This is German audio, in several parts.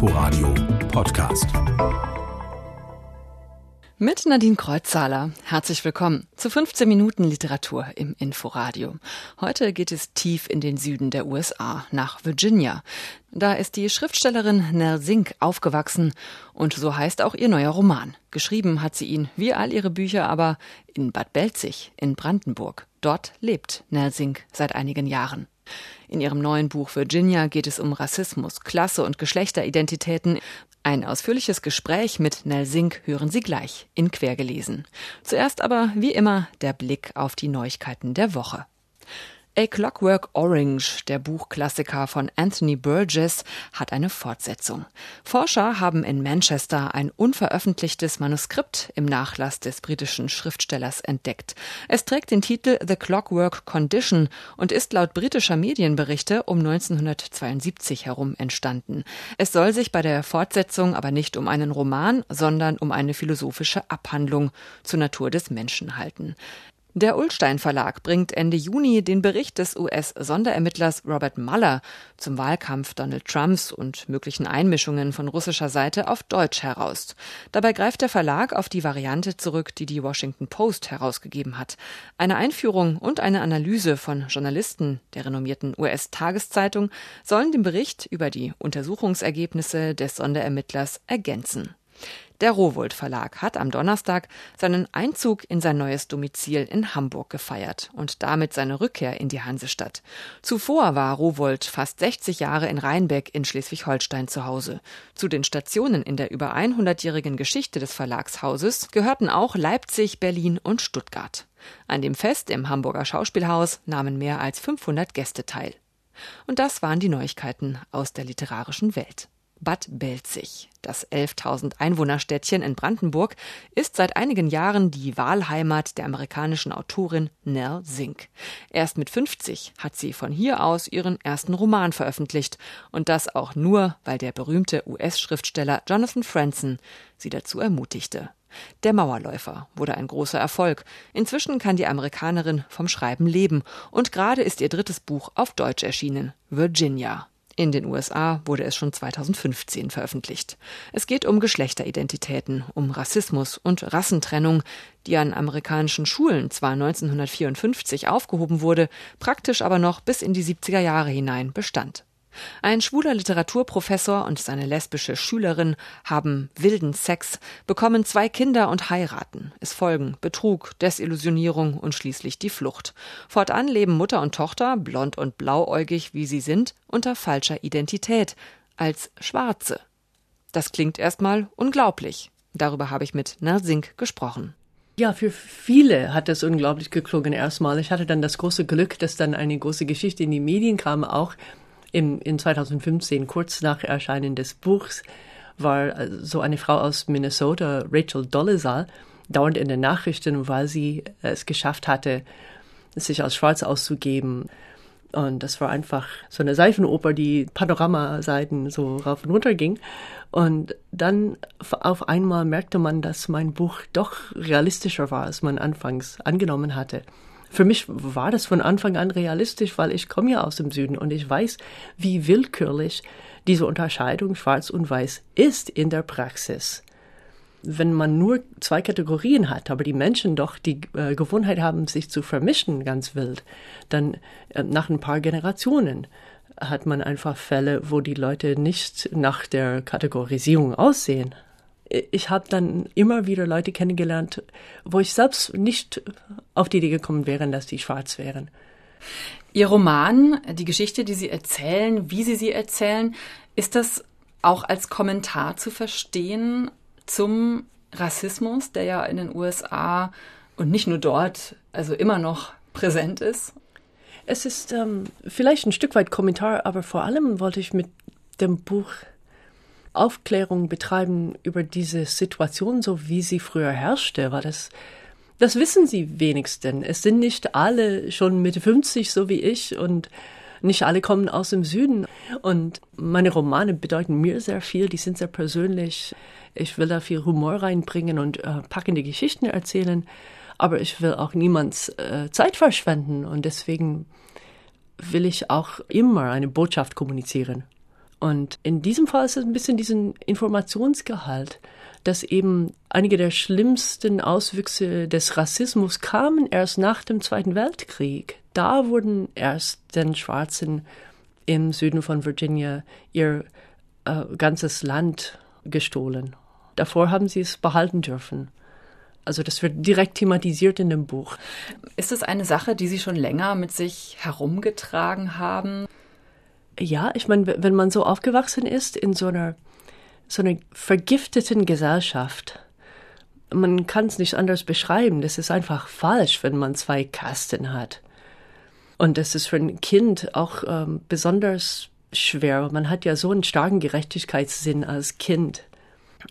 Inforadio Podcast. Mit Nadine Kreuzzahler. Herzlich willkommen zu 15 Minuten Literatur im Inforadio. Heute geht es tief in den Süden der USA, nach Virginia. Da ist die Schriftstellerin Nell Sink aufgewachsen und so heißt auch ihr neuer Roman. Geschrieben hat sie ihn, wie all ihre Bücher, aber in Bad Belzig in Brandenburg. Dort lebt Nell Sink seit einigen Jahren. In ihrem neuen Buch Virginia geht es um Rassismus, Klasse und Geschlechteridentitäten. Ein ausführliches Gespräch mit Nell Sink hören Sie gleich in Quergelesen. Zuerst aber, wie immer, der Blick auf die Neuigkeiten der Woche. A Clockwork Orange, der Buchklassiker von Anthony Burgess, hat eine Fortsetzung. Forscher haben in Manchester ein unveröffentlichtes Manuskript im Nachlass des britischen Schriftstellers entdeckt. Es trägt den Titel The Clockwork Condition und ist laut britischer Medienberichte um 1972 herum entstanden. Es soll sich bei der Fortsetzung aber nicht um einen Roman, sondern um eine philosophische Abhandlung zur Natur des Menschen halten. Der Ullstein Verlag bringt Ende Juni den Bericht des US-Sonderermittlers Robert Mueller zum Wahlkampf Donald Trumps und möglichen Einmischungen von russischer Seite auf Deutsch heraus. Dabei greift der Verlag auf die Variante zurück, die die Washington Post herausgegeben hat. Eine Einführung und eine Analyse von Journalisten der renommierten US-Tageszeitung sollen den Bericht über die Untersuchungsergebnisse des Sonderermittlers ergänzen. Der Rowold Verlag hat am Donnerstag seinen Einzug in sein neues Domizil in Hamburg gefeiert und damit seine Rückkehr in die Hansestadt. Zuvor war Rowold fast 60 Jahre in Rheinbeck in Schleswig-Holstein zu Hause. Zu den Stationen in der über 100-jährigen Geschichte des Verlagshauses gehörten auch Leipzig, Berlin und Stuttgart. An dem Fest im Hamburger Schauspielhaus nahmen mehr als 500 Gäste teil. Und das waren die Neuigkeiten aus der literarischen Welt. Bad Belzig. Das 11.000 Einwohnerstädtchen in Brandenburg ist seit einigen Jahren die Wahlheimat der amerikanischen Autorin Nell Sink. Erst mit 50 hat sie von hier aus ihren ersten Roman veröffentlicht und das auch nur, weil der berühmte US-Schriftsteller Jonathan Franzen sie dazu ermutigte. Der Mauerläufer wurde ein großer Erfolg. Inzwischen kann die Amerikanerin vom Schreiben leben und gerade ist ihr drittes Buch auf Deutsch erschienen, Virginia. In den USA wurde es schon 2015 veröffentlicht. Es geht um Geschlechteridentitäten, um Rassismus und Rassentrennung, die an amerikanischen Schulen zwar 1954 aufgehoben wurde, praktisch aber noch bis in die 70er Jahre hinein bestand. Ein schwuler Literaturprofessor und seine lesbische Schülerin haben wilden Sex, bekommen zwei Kinder und heiraten. Es folgen Betrug, Desillusionierung und schließlich die Flucht. Fortan leben Mutter und Tochter, blond und blauäugig wie sie sind, unter falscher Identität, als Schwarze. Das klingt erstmal unglaublich. Darüber habe ich mit Nersink gesprochen. Ja, für viele hat das unglaublich geklungen erstmal. Ich hatte dann das große Glück, dass dann eine große Geschichte in die Medien kam, auch im, in 2015, kurz nach Erscheinen des Buchs, war äh, so eine Frau aus Minnesota, Rachel Dolezal, dauernd in den Nachrichten, weil sie es geschafft hatte, sich als schwarz auszugeben. Und das war einfach so eine Seifenoper, die Panoramaseiten so rauf und runter ging. Und dann auf einmal merkte man, dass mein Buch doch realistischer war, als man anfangs angenommen hatte für mich war das von Anfang an realistisch, weil ich komme ja aus dem Süden und ich weiß, wie willkürlich diese Unterscheidung schwarz und weiß ist in der Praxis. Wenn man nur zwei Kategorien hat, aber die Menschen doch die äh, Gewohnheit haben, sich zu vermischen ganz wild, dann äh, nach ein paar Generationen hat man einfach Fälle, wo die Leute nicht nach der Kategorisierung aussehen, ich habe dann immer wieder Leute kennengelernt, wo ich selbst nicht auf die Idee gekommen wäre, dass die schwarz wären. Ihr Roman, die Geschichte, die Sie erzählen, wie Sie sie erzählen, ist das auch als Kommentar zu verstehen zum Rassismus, der ja in den USA und nicht nur dort, also immer noch präsent ist? Es ist ähm, vielleicht ein Stück weit Kommentar, aber vor allem wollte ich mit dem Buch Aufklärung betreiben über diese Situation, so wie sie früher herrschte, weil das, das wissen sie wenigstens. Es sind nicht alle schon Mitte 50, so wie ich, und nicht alle kommen aus dem Süden. Und meine Romane bedeuten mir sehr viel, die sind sehr persönlich. Ich will da viel Humor reinbringen und äh, packende Geschichten erzählen, aber ich will auch niemands äh, Zeit verschwenden und deswegen will ich auch immer eine Botschaft kommunizieren. Und in diesem Fall ist es ein bisschen diesen Informationsgehalt, dass eben einige der schlimmsten Auswüchse des Rassismus kamen erst nach dem Zweiten Weltkrieg. Da wurden erst den Schwarzen im Süden von Virginia ihr äh, ganzes Land gestohlen. Davor haben sie es behalten dürfen. Also das wird direkt thematisiert in dem Buch. Ist es eine Sache, die Sie schon länger mit sich herumgetragen haben? Ja, ich meine, wenn man so aufgewachsen ist in so einer so einer vergifteten Gesellschaft, man kann es nicht anders beschreiben. Das ist einfach falsch, wenn man zwei Kasten hat. Und das ist für ein Kind auch ähm, besonders schwer. Man hat ja so einen starken Gerechtigkeitssinn als Kind.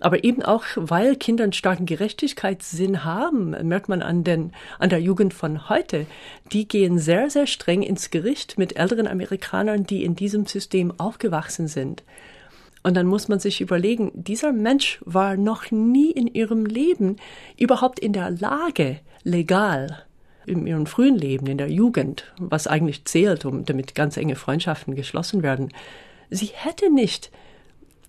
Aber eben auch, weil Kinder einen starken Gerechtigkeitssinn haben, merkt man an, den, an der Jugend von heute. Die gehen sehr, sehr streng ins Gericht mit älteren Amerikanern, die in diesem System aufgewachsen sind. Und dann muss man sich überlegen, dieser Mensch war noch nie in ihrem Leben überhaupt in der Lage, legal in ihrem frühen Leben, in der Jugend, was eigentlich zählt, um damit ganz enge Freundschaften geschlossen werden. Sie hätte nicht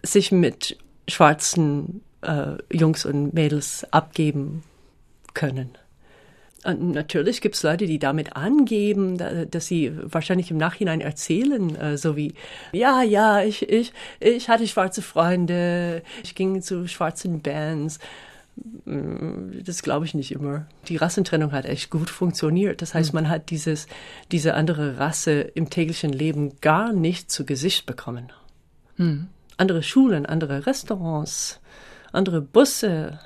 sich mit schwarzen äh, Jungs und Mädels abgeben können. Und natürlich gibt es Leute, die damit angeben, dass sie wahrscheinlich im Nachhinein erzählen, äh, so wie, ja, ja, ich, ich, ich hatte schwarze Freunde, ich ging zu schwarzen Bands. Mm, das glaube ich nicht immer. Die Rassentrennung hat echt gut funktioniert. Das heißt, hm. man hat dieses, diese andere Rasse im täglichen Leben gar nicht zu Gesicht bekommen. Hm andere Schulen, andere Restaurants, andere Busse.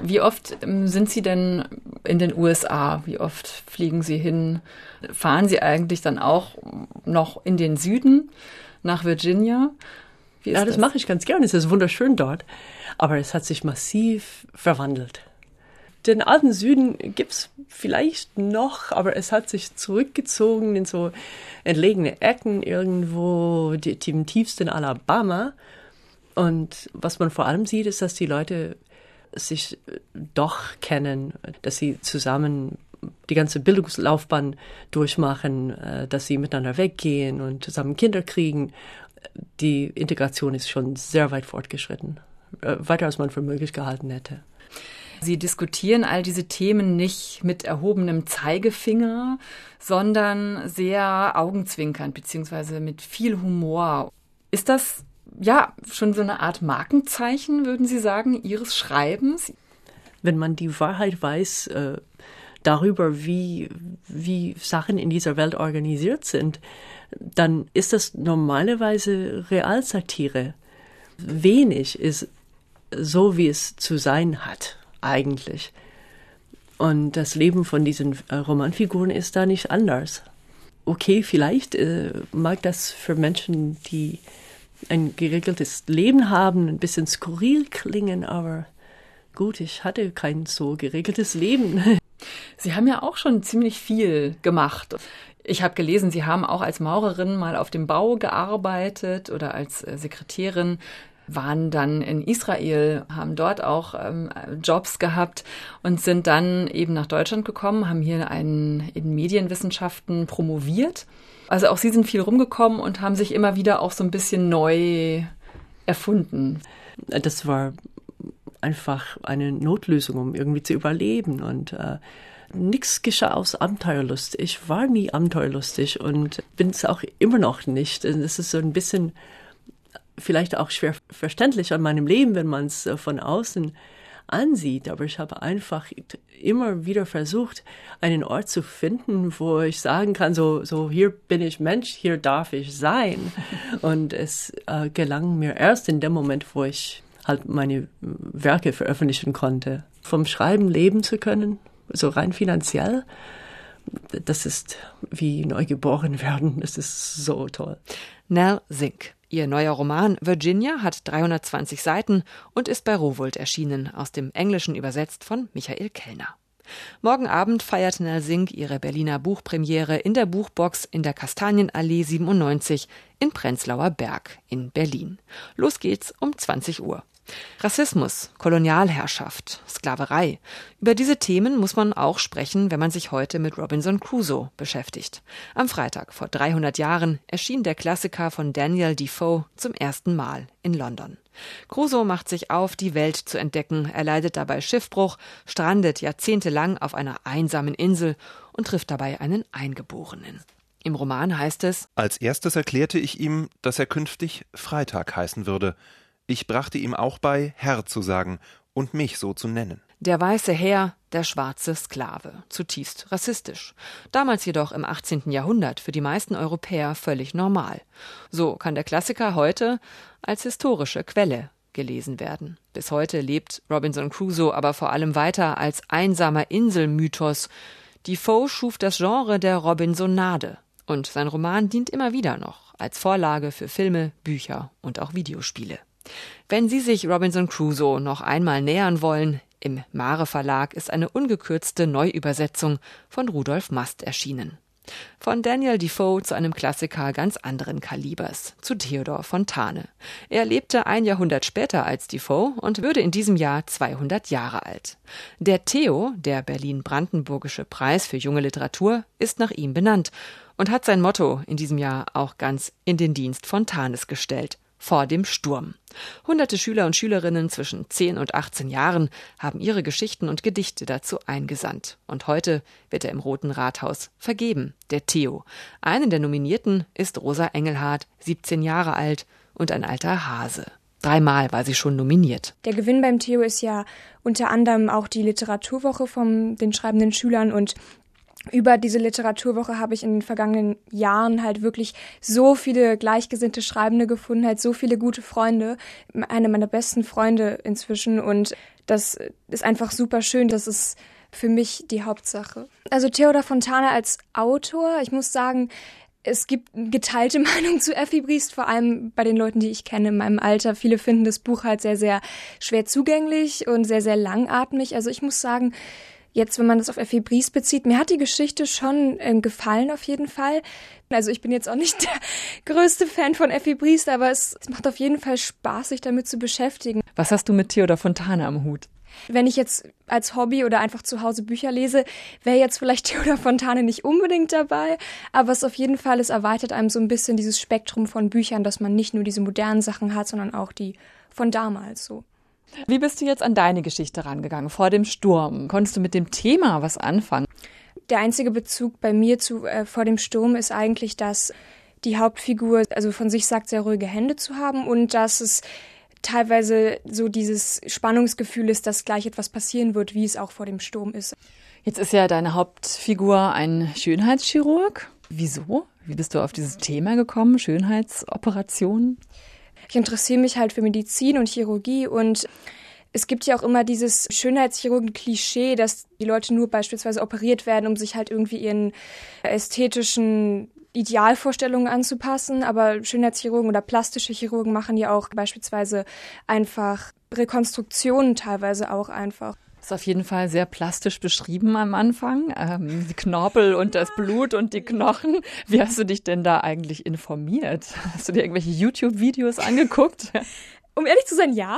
Wie oft ähm, sind Sie denn in den USA? Wie oft fliegen Sie hin? Fahren Sie eigentlich dann auch noch in den Süden nach Virginia? ja, das, das mache ich ganz gerne. Es ist wunderschön dort. Aber es hat sich massiv verwandelt. Den alten Süden gibt's vielleicht noch, aber es hat sich zurückgezogen in so entlegene Ecken irgendwo, die, im tiefsten Alabama. Und was man vor allem sieht, ist, dass die Leute sich doch kennen, dass sie zusammen die ganze Bildungslaufbahn durchmachen, äh, dass sie miteinander weggehen und zusammen Kinder kriegen. Die Integration ist schon sehr weit fortgeschritten, äh, weiter als man für möglich gehalten hätte. Sie diskutieren all diese Themen nicht mit erhobenem Zeigefinger, sondern sehr augenzwinkernd beziehungsweise mit viel Humor. Ist das ja schon so eine Art Markenzeichen, würden Sie sagen, Ihres Schreibens? Wenn man die Wahrheit weiß, äh, darüber, wie, wie Sachen in dieser Welt organisiert sind, dann ist das normalerweise Realsatire. Wenig ist so, wie es zu sein hat eigentlich. Und das Leben von diesen äh, Romanfiguren ist da nicht anders. Okay, vielleicht äh, mag das für Menschen, die ein geregeltes Leben haben, ein bisschen skurril klingen, aber gut, ich hatte kein so geregeltes Leben. Sie haben ja auch schon ziemlich viel gemacht. Ich habe gelesen, Sie haben auch als Maurerin mal auf dem Bau gearbeitet oder als äh, Sekretärin waren dann in Israel, haben dort auch ähm, Jobs gehabt und sind dann eben nach Deutschland gekommen, haben hier einen in Medienwissenschaften promoviert. Also auch sie sind viel rumgekommen und haben sich immer wieder auch so ein bisschen neu erfunden. Das war einfach eine Notlösung, um irgendwie zu überleben und äh, nichts geschah aus Abenteuerlust. Ich war nie abenteuerlustig und bin es auch immer noch nicht. Es ist so ein bisschen vielleicht auch schwer verständlich an meinem Leben, wenn man es äh, von außen ansieht, aber ich habe einfach immer wieder versucht, einen Ort zu finden, wo ich sagen kann, so, so hier bin ich Mensch, hier darf ich sein. Und es äh, gelang mir erst in dem Moment, wo ich halt meine Werke veröffentlichen konnte. Vom Schreiben leben zu können, so rein finanziell, das ist wie neugeboren werden. Das ist so toll. Nell Zink. Ihr neuer Roman Virginia hat 320 Seiten und ist bei Rowold erschienen, aus dem Englischen übersetzt von Michael Kellner. Morgen Abend feiert Nell Sink ihre Berliner Buchpremiere in der Buchbox in der Kastanienallee 97 in Prenzlauer Berg in Berlin. Los geht's um 20 Uhr. Rassismus, Kolonialherrschaft, Sklaverei. Über diese Themen muss man auch sprechen, wenn man sich heute mit Robinson Crusoe beschäftigt. Am Freitag vor 300 Jahren erschien der Klassiker von Daniel Defoe zum ersten Mal in London. Crusoe macht sich auf, die Welt zu entdecken, er leidet dabei Schiffbruch, strandet jahrzehntelang auf einer einsamen Insel und trifft dabei einen Eingeborenen. Im Roman heißt es Als erstes erklärte ich ihm, dass er künftig Freitag heißen würde. Ich brachte ihm auch bei, Herr zu sagen und mich so zu nennen. Der weiße Herr, der schwarze Sklave, zutiefst rassistisch. Damals jedoch im 18. Jahrhundert für die meisten Europäer völlig normal. So kann der Klassiker heute als historische Quelle gelesen werden. Bis heute lebt Robinson Crusoe aber vor allem weiter als einsamer Inselmythos. Defoe schuf das Genre der Robinsonade und sein Roman dient immer wieder noch als Vorlage für Filme, Bücher und auch Videospiele. Wenn Sie sich Robinson Crusoe noch einmal nähern wollen, im Mare Verlag ist eine ungekürzte Neuübersetzung von Rudolf Mast erschienen. Von Daniel Defoe zu einem Klassiker ganz anderen Kalibers, zu Theodor Fontane. Er lebte ein Jahrhundert später als Defoe und würde in diesem Jahr 200 Jahre alt. Der Theo, der Berlin-Brandenburgische Preis für junge Literatur, ist nach ihm benannt und hat sein Motto in diesem Jahr auch ganz in den Dienst Fontanes gestellt vor dem Sturm. Hunderte Schüler und Schülerinnen zwischen 10 und 18 Jahren haben ihre Geschichten und Gedichte dazu eingesandt. Und heute wird er im Roten Rathaus vergeben, der Theo. Einen der Nominierten ist Rosa Engelhardt, 17 Jahre alt und ein alter Hase. Dreimal war sie schon nominiert. Der Gewinn beim Theo ist ja unter anderem auch die Literaturwoche von den schreibenden Schülern und über diese Literaturwoche habe ich in den vergangenen Jahren halt wirklich so viele gleichgesinnte Schreibende gefunden, halt so viele gute Freunde, eine meiner besten Freunde inzwischen und das ist einfach super schön, das ist für mich die Hauptsache. Also Theodor Fontana als Autor, ich muss sagen, es gibt geteilte Meinung zu Effi Briest, vor allem bei den Leuten, die ich kenne in meinem Alter. Viele finden das Buch halt sehr, sehr schwer zugänglich und sehr, sehr langatmig. Also ich muss sagen, Jetzt, wenn man das auf Effi Bries bezieht, mir hat die Geschichte schon äh, gefallen auf jeden Fall. Also ich bin jetzt auch nicht der größte Fan von Effi Bries, aber es, es macht auf jeden Fall Spaß, sich damit zu beschäftigen. Was hast du mit Theodor Fontane am Hut? Wenn ich jetzt als Hobby oder einfach zu Hause Bücher lese, wäre jetzt vielleicht Theodor Fontane nicht unbedingt dabei, aber es auf jeden Fall, es erweitert einem so ein bisschen dieses Spektrum von Büchern, dass man nicht nur diese modernen Sachen hat, sondern auch die von damals so. Wie bist du jetzt an deine Geschichte rangegangen vor dem Sturm? Konntest du mit dem Thema was anfangen? Der einzige Bezug bei mir zu äh, vor dem Sturm ist eigentlich, dass die Hauptfigur also von sich sagt, sehr ruhige Hände zu haben und dass es teilweise so dieses Spannungsgefühl ist, dass gleich etwas passieren wird, wie es auch vor dem Sturm ist. Jetzt ist ja deine Hauptfigur ein Schönheitschirurg. Wieso? Wie bist du auf dieses Thema gekommen, Schönheitsoperationen? Ich interessiere mich halt für Medizin und Chirurgie und es gibt ja auch immer dieses Schönheitschirurgen-Klischee, dass die Leute nur beispielsweise operiert werden, um sich halt irgendwie ihren ästhetischen Idealvorstellungen anzupassen. Aber Schönheitschirurgen oder plastische Chirurgen machen ja auch beispielsweise einfach Rekonstruktionen teilweise auch einfach. Ist auf jeden Fall sehr plastisch beschrieben am Anfang. Ähm, die Knorpel und das Blut und die Knochen. Wie hast du dich denn da eigentlich informiert? Hast du dir irgendwelche YouTube-Videos angeguckt? Um ehrlich zu sein, ja.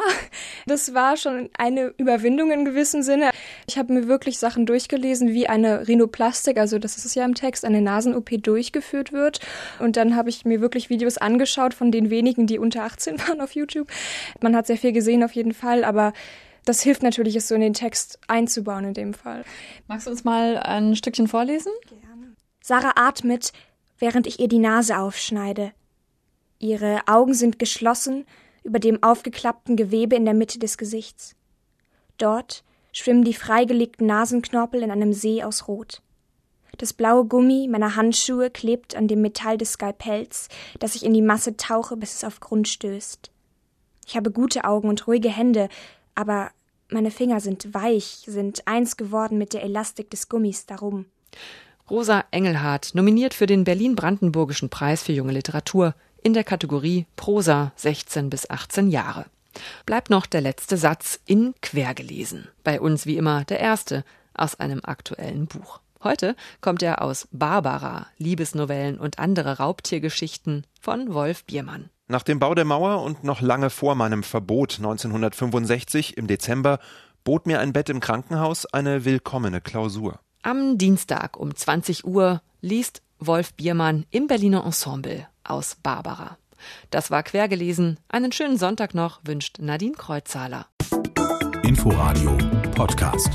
Das war schon eine Überwindung in gewissem Sinne. Ich habe mir wirklich Sachen durchgelesen, wie eine Rhinoplastik, also das ist es ja im Text, eine Nasen-OP durchgeführt wird. Und dann habe ich mir wirklich Videos angeschaut von den wenigen, die unter 18 waren auf YouTube. Man hat sehr viel gesehen auf jeden Fall, aber das hilft natürlich, es so in den Text einzubauen in dem Fall. Magst du uns mal ein Stückchen vorlesen? Gerne. Sarah atmet, während ich ihr die Nase aufschneide. Ihre Augen sind geschlossen über dem aufgeklappten Gewebe in der Mitte des Gesichts. Dort schwimmen die freigelegten Nasenknorpel in einem See aus Rot. Das blaue Gummi meiner Handschuhe klebt an dem Metall des Skalpells, das ich in die Masse tauche, bis es auf Grund stößt. Ich habe gute Augen und ruhige Hände, aber meine Finger sind weich, sind eins geworden mit der Elastik des Gummis darum. Rosa Engelhardt, nominiert für den Berlin-Brandenburgischen Preis für junge Literatur in der Kategorie Prosa 16 bis 18 Jahre. Bleibt noch der letzte Satz in Quergelesen. Bei uns wie immer der erste aus einem aktuellen Buch. Heute kommt er aus Barbara, Liebesnovellen und andere Raubtiergeschichten von Wolf Biermann. Nach dem Bau der Mauer und noch lange vor meinem Verbot 1965 im Dezember bot mir ein Bett im Krankenhaus eine willkommene Klausur. Am Dienstag um 20 Uhr liest Wolf Biermann im Berliner Ensemble aus Barbara. Das war quergelesen. Einen schönen Sonntag noch wünscht Nadine Kreuzzahler. Inforadio Podcast.